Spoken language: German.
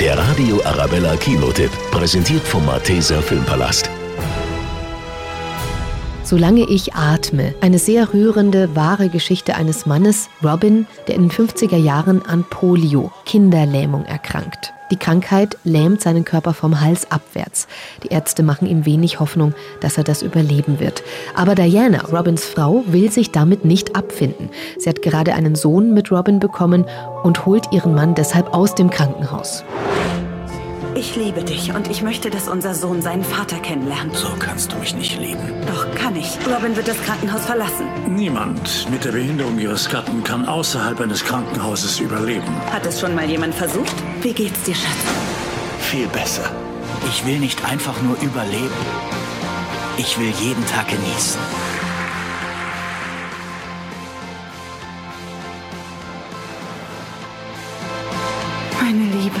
Der Radio Arabella Kinotipp, präsentiert vom Malteser Filmpalast. Solange ich atme. Eine sehr rührende, wahre Geschichte eines Mannes, Robin, der in den 50er Jahren an Polio, Kinderlähmung, erkrankt. Die Krankheit lähmt seinen Körper vom Hals abwärts. Die Ärzte machen ihm wenig Hoffnung, dass er das überleben wird. Aber Diana, Robins Frau, will sich damit nicht abfinden. Sie hat gerade einen Sohn mit Robin bekommen und holt ihren Mann deshalb aus dem Krankenhaus. Ich liebe dich und ich möchte, dass unser Sohn seinen Vater kennenlernt. So kannst du mich nicht lieben. Doch kann ich. Robin wird das Krankenhaus verlassen. Niemand mit der Behinderung ihres Gatten kann außerhalb eines Krankenhauses überleben. Hat es schon mal jemand versucht? Wie geht's dir, Schatz? Viel besser. Ich will nicht einfach nur überleben. Ich will jeden Tag genießen. Meine Liebe.